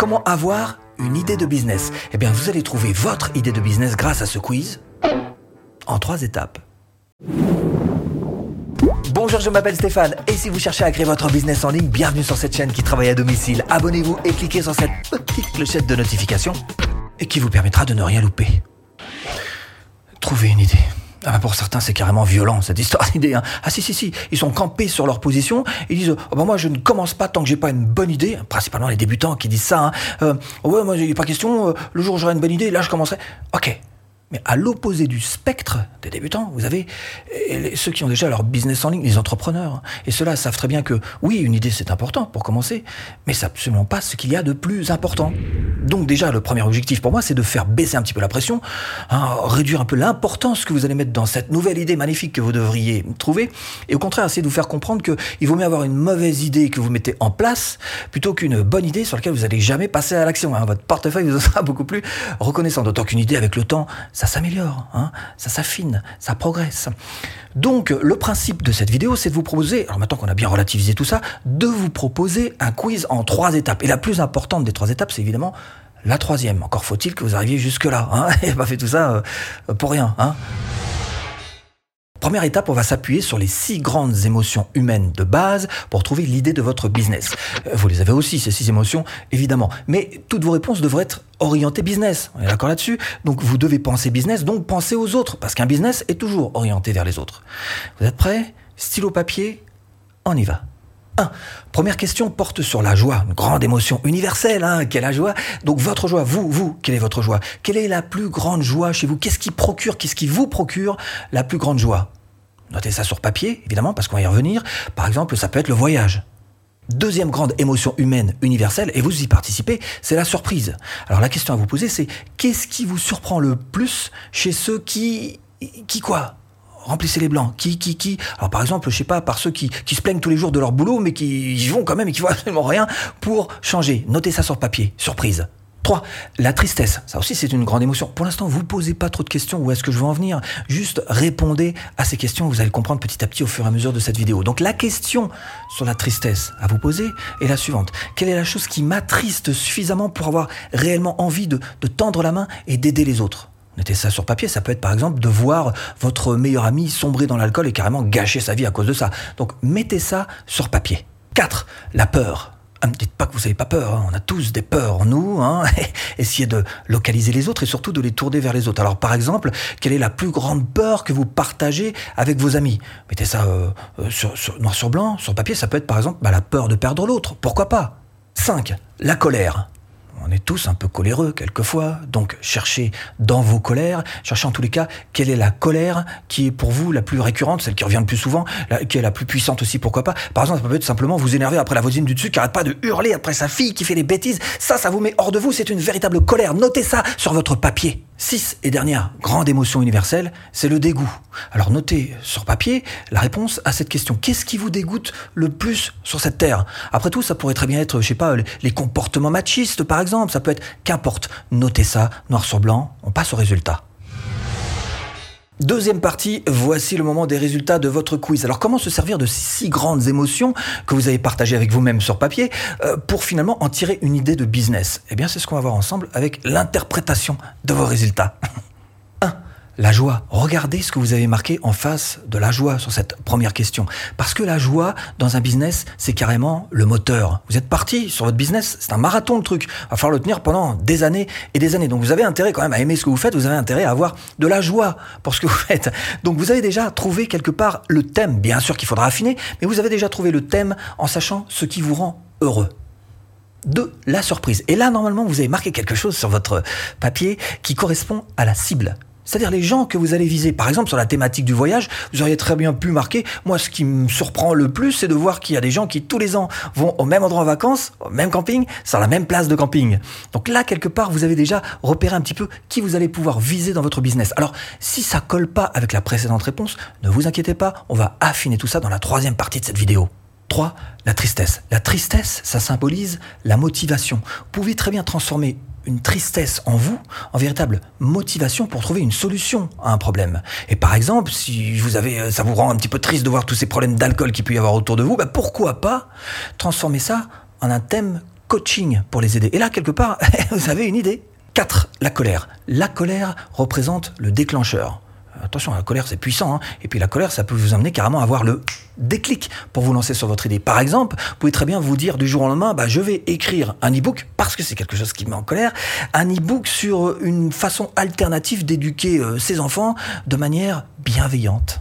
Comment avoir une idée de business? Eh bien, vous allez trouver votre idée de business grâce à ce quiz en trois étapes. Bonjour, je m'appelle Stéphane et si vous cherchez à créer votre business en ligne, bienvenue sur cette chaîne qui travaille à domicile. Abonnez-vous et cliquez sur cette petite clochette de notification et qui vous permettra de ne rien louper. Trouvez une idée. Ah pour certains, c'est carrément violent, cette histoire d'idée. Hein. Ah si, si, si, ils sont campés sur leur position, ils disent oh bah moi je ne commence pas tant que j'ai pas une bonne idée, principalement les débutants qui disent ça. Hein. Euh, ouais, moi il a pas question, euh, le jour où j'aurai une bonne idée, là je commencerai. Ok, mais à l'opposé du spectre des débutants, vous avez ceux qui ont déjà leur business en ligne, les entrepreneurs. Et ceux-là savent très bien que oui, une idée c'est important pour commencer, mais c'est absolument pas ce qu'il y a de plus important. Donc déjà, le premier objectif pour moi, c'est de faire baisser un petit peu la pression, hein, réduire un peu l'importance que vous allez mettre dans cette nouvelle idée magnifique que vous devriez trouver, et au contraire, essayer de vous faire comprendre qu'il vaut mieux avoir une mauvaise idée que vous mettez en place plutôt qu'une bonne idée sur laquelle vous n'allez jamais passer à l'action. Hein. Votre portefeuille vous sera beaucoup plus reconnaissant. D'autant qu'une idée avec le temps, ça s'améliore, hein, ça s'affine, ça progresse. Donc le principe de cette vidéo, c'est de vous proposer, alors maintenant qu'on a bien relativisé tout ça, de vous proposer un quiz en trois étapes. Et la plus importante des trois étapes, c'est évidemment la troisième. Encore faut-il que vous arriviez jusque-là. Hein et pas fait tout ça euh, pour rien. Hein Première étape, on va s'appuyer sur les six grandes émotions humaines de base pour trouver l'idée de votre business. Euh, vous les avez aussi, ces six émotions, évidemment. Mais toutes vos réponses devraient être orientées business. On est d'accord là-dessus? Donc vous devez penser business, donc penser aux autres, parce qu'un business est toujours orienté vers les autres. Vous êtes prêts? Stylo papier, on y va. 1. Première question porte sur la joie, une grande émotion universelle, hein, quelle est la joie? Donc votre joie, vous, vous, quelle est votre joie? Quelle est la plus grande joie chez vous? Qu'est-ce qui procure, qu'est-ce qui vous procure la plus grande joie? Notez ça sur papier, évidemment, parce qu'on va y revenir. Par exemple, ça peut être le voyage. Deuxième grande émotion humaine universelle, et vous y participez, c'est la surprise. Alors la question à vous poser, c'est qu'est-ce qui vous surprend le plus chez ceux qui... Qui quoi? Remplissez les blancs. Qui, qui, qui? Alors par exemple, je sais pas, par ceux qui, qui se plaignent tous les jours de leur boulot, mais qui y vont quand même et qui voient absolument rien pour changer. Notez ça sur papier. Surprise. 3. La tristesse. Ça aussi, c'est une grande émotion. Pour l'instant, vous posez pas trop de questions. Où est-ce que je veux en venir? Juste répondez à ces questions. Vous allez le comprendre petit à petit au fur et à mesure de cette vidéo. Donc, la question sur la tristesse à vous poser est la suivante. Quelle est la chose qui m'attriste suffisamment pour avoir réellement envie de tendre la main et d'aider les autres? Mettez ça sur papier, ça peut être par exemple de voir votre meilleur ami sombrer dans l'alcool et carrément gâcher sa vie à cause de ça. Donc mettez ça sur papier. 4. La peur. Ne ah, dites pas que vous n'avez pas peur, hein. on a tous des peurs nous. Hein. Essayez de localiser les autres et surtout de les tourner vers les autres. Alors par exemple, quelle est la plus grande peur que vous partagez avec vos amis? Mettez ça euh, euh, noir sur blanc, sur papier, ça peut être par exemple bah, la peur de perdre l'autre. Pourquoi pas? 5. La colère on est tous un peu coléreux quelquefois, donc cherchez dans vos colères, cherchez en tous les cas quelle est la colère qui est pour vous la plus récurrente, celle qui revient le plus souvent, qui est la plus puissante aussi, pourquoi pas. Par exemple, ça peut être simplement vous énerver après la voisine du dessus qui arrête pas de hurler après sa fille qui fait des bêtises. Ça, ça vous met hors de vous, c'est une véritable colère. Notez ça sur votre papier. Six et dernière grande émotion universelle, c'est le dégoût. Alors notez sur papier la réponse à cette question. Qu'est-ce qui vous dégoûte le plus sur cette terre? Après tout, ça pourrait très bien être, je sais pas, les comportements machistes par exemple. Ça peut être qu'importe. Notez ça noir sur blanc. On passe au résultat. Deuxième partie, voici le moment des résultats de votre quiz. Alors comment se servir de ces six grandes émotions que vous avez partagées avec vous-même sur papier euh, pour finalement en tirer une idée de business? Eh bien c'est ce qu'on va voir ensemble avec l'interprétation de vos résultats. La joie. Regardez ce que vous avez marqué en face de la joie sur cette première question. Parce que la joie, dans un business, c'est carrément le moteur. Vous êtes parti sur votre business, c'est un marathon le truc. Il va falloir le tenir pendant des années et des années. Donc vous avez intérêt quand même à aimer ce que vous faites, vous avez intérêt à avoir de la joie pour ce que vous faites. Donc vous avez déjà trouvé quelque part le thème. Bien sûr qu'il faudra affiner, mais vous avez déjà trouvé le thème en sachant ce qui vous rend heureux. De la surprise. Et là, normalement, vous avez marqué quelque chose sur votre papier qui correspond à la cible. C'est-à-dire les gens que vous allez viser. Par exemple, sur la thématique du voyage, vous auriez très bien pu marquer, moi ce qui me surprend le plus, c'est de voir qu'il y a des gens qui tous les ans vont au même endroit en vacances, au même camping, sur la même place de camping. Donc là, quelque part, vous avez déjà repéré un petit peu qui vous allez pouvoir viser dans votre business. Alors, si ça colle pas avec la précédente réponse, ne vous inquiétez pas, on va affiner tout ça dans la troisième partie de cette vidéo. 3. La tristesse. La tristesse, ça symbolise la motivation. Vous pouvez très bien transformer une tristesse en vous, en véritable motivation pour trouver une solution à un problème. Et par exemple, si vous avez, euh, ça vous rend un petit peu triste de voir tous ces problèmes d'alcool qu'il peut y avoir autour de vous, bah pourquoi pas transformer ça en un thème coaching pour les aider. Et là, quelque part, vous avez une idée. 4. La colère. La colère représente le déclencheur. Attention, la colère c'est puissant, hein. et puis la colère ça peut vous amener carrément à avoir le déclic pour vous lancer sur votre idée. Par exemple, vous pouvez très bien vous dire du jour au lendemain, bah, je vais écrire un e-book, parce que c'est quelque chose qui me met en colère, un e-book sur une façon alternative d'éduquer euh, ses enfants de manière bienveillante.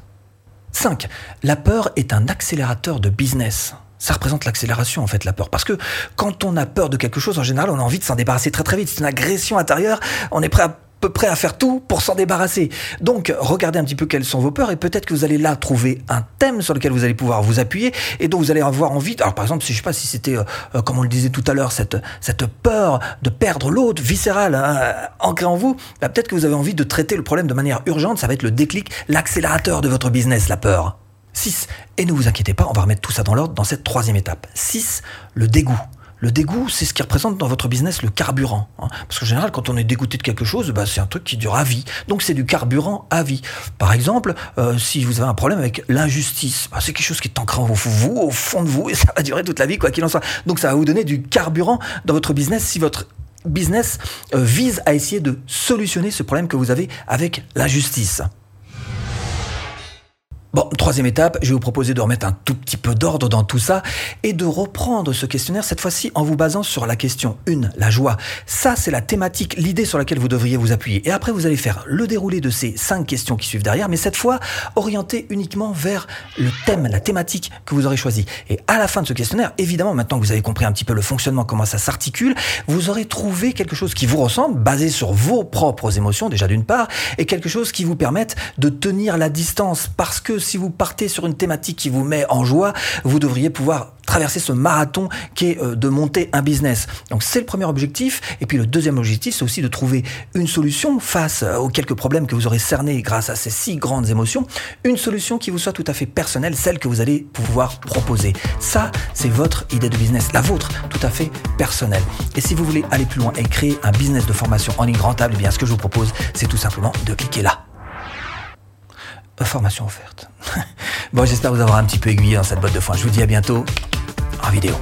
5. La peur est un accélérateur de business. Ça représente l'accélération en fait la peur parce que quand on a peur de quelque chose en général on a envie de s'en débarrasser très très vite c'est une agression intérieure on est prêt à peu près à faire tout pour s'en débarrasser. Donc, regardez un petit peu quelles sont vos peurs et peut-être que vous allez là trouver un thème sur lequel vous allez pouvoir vous appuyer et dont vous allez avoir envie. Alors, par exemple, si je sais pas si c'était, euh, euh, comme on le disait tout à l'heure, cette, cette peur de perdre l'autre, viscérale, hein, ancrée en vous, bah, peut-être que vous avez envie de traiter le problème de manière urgente. Ça va être le déclic, l'accélérateur de votre business, la peur. 6. Et ne vous inquiétez pas, on va remettre tout ça dans l'ordre dans cette troisième étape. 6. Le dégoût. Le dégoût, c'est ce qui représente dans votre business le carburant. Hein. Parce qu'en général, quand on est dégoûté de quelque chose, bah, c'est un truc qui dure à vie. Donc c'est du carburant à vie. Par exemple, euh, si vous avez un problème avec l'injustice, bah, c'est quelque chose qui est ancré en vous, au fond de vous, et ça va durer toute la vie, quoi qu'il en soit. Donc ça va vous donner du carburant dans votre business si votre business euh, vise à essayer de solutionner ce problème que vous avez avec l'injustice. Bon, troisième étape, je vais vous proposer de remettre un tout petit peu d'ordre dans tout ça et de reprendre ce questionnaire cette fois-ci en vous basant sur la question 1, la joie. Ça, c'est la thématique, l'idée sur laquelle vous devriez vous appuyer. Et après, vous allez faire le déroulé de ces cinq questions qui suivent derrière, mais cette fois orienté uniquement vers le thème, la thématique que vous aurez choisi. Et à la fin de ce questionnaire, évidemment, maintenant que vous avez compris un petit peu le fonctionnement, comment ça s'articule, vous aurez trouvé quelque chose qui vous ressemble, basé sur vos propres émotions, déjà d'une part, et quelque chose qui vous permette de tenir la distance parce que si vous partez sur une thématique qui vous met en joie, vous devriez pouvoir traverser ce marathon qui est euh, de monter un business. Donc c'est le premier objectif. Et puis le deuxième objectif, c'est aussi de trouver une solution face euh, aux quelques problèmes que vous aurez cernés grâce à ces six grandes émotions. Une solution qui vous soit tout à fait personnelle, celle que vous allez pouvoir proposer. Ça, c'est votre idée de business, la vôtre, tout à fait personnelle. Et si vous voulez aller plus loin et créer un business de formation en ligne rentable, eh bien ce que je vous propose, c'est tout simplement de cliquer là formation offerte. bon, j'espère vous avoir un petit peu aiguillé dans cette boîte de foin. Je vous dis à bientôt en vidéo.